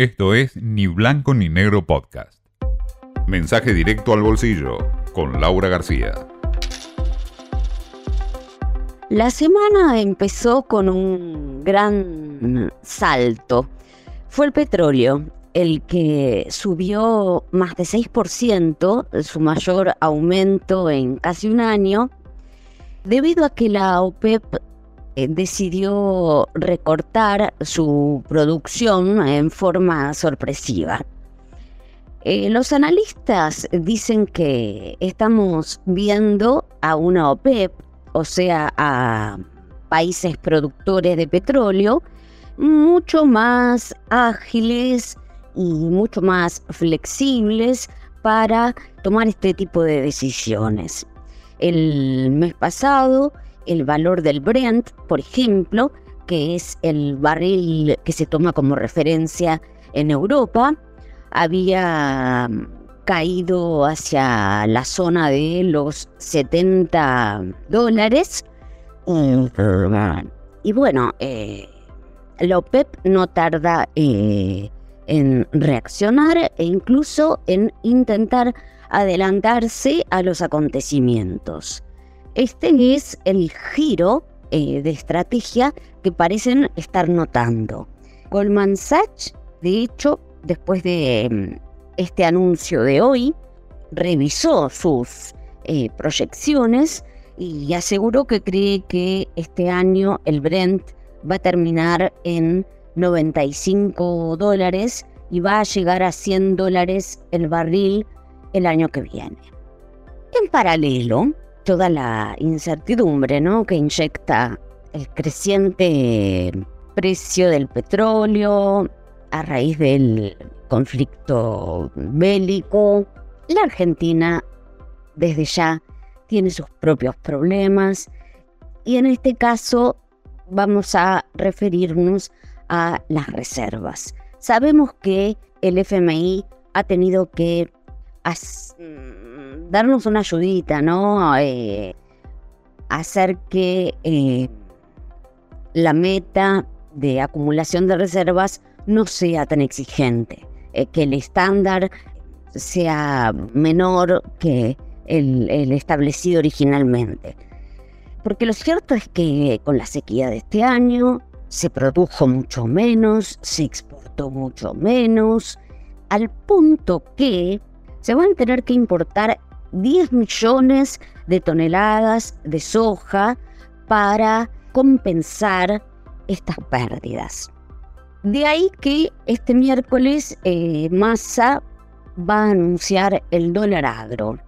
Esto es Ni Blanco ni Negro Podcast. Mensaje directo al bolsillo con Laura García. La semana empezó con un gran salto. Fue el petróleo el que subió más de 6%, su mayor aumento en casi un año, debido a que la OPEP decidió recortar su producción en forma sorpresiva. Eh, los analistas dicen que estamos viendo a una OPEP, o sea, a países productores de petróleo, mucho más ágiles y mucho más flexibles para tomar este tipo de decisiones. El mes pasado, el valor del Brent, por ejemplo, que es el barril que se toma como referencia en Europa, había caído hacia la zona de los 70 dólares. Y bueno, eh, la OPEP no tarda eh, en reaccionar e incluso en intentar adelantarse a los acontecimientos. Este es el giro eh, de estrategia que parecen estar notando. Goldman Sachs, de hecho, después de mm, este anuncio de hoy, revisó sus eh, proyecciones y aseguró que cree que este año el Brent va a terminar en 95 dólares y va a llegar a 100 dólares el barril el año que viene. En paralelo, toda la incertidumbre ¿no? que inyecta el creciente precio del petróleo a raíz del conflicto bélico, la Argentina desde ya tiene sus propios problemas y en este caso vamos a referirnos a las reservas. Sabemos que el FMI ha tenido que darnos una ayudita, ¿no? Eh, hacer que eh, la meta de acumulación de reservas no sea tan exigente, eh, que el estándar sea menor que el establecido originalmente. Porque lo cierto es que con la sequía de este año se produjo mucho menos, se exportó mucho menos, al punto que se van a tener que importar 10 millones de toneladas de soja para compensar estas pérdidas. De ahí que este miércoles eh, Massa va a anunciar el dólar agro.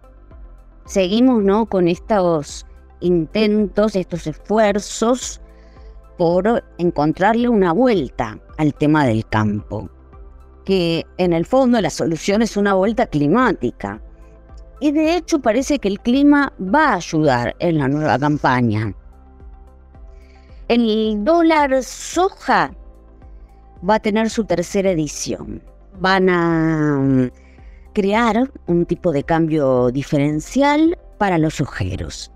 Seguimos ¿no? con estos intentos, estos esfuerzos por encontrarle una vuelta al tema del campo, que en el fondo la solución es una vuelta climática. Y de hecho parece que el clima va a ayudar en la nueva campaña. El dólar soja va a tener su tercera edición. Van a mm, crear un tipo de cambio diferencial para los ojeros.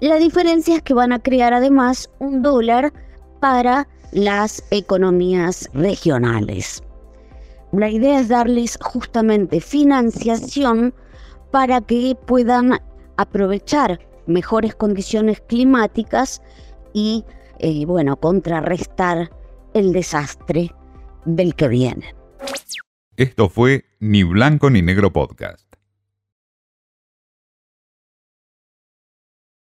La diferencia es que van a crear además un dólar para las economías regionales. La idea es darles justamente financiación para que puedan aprovechar mejores condiciones climáticas y, eh, bueno, contrarrestar el desastre del que viene. Esto fue Ni Blanco ni Negro Podcast.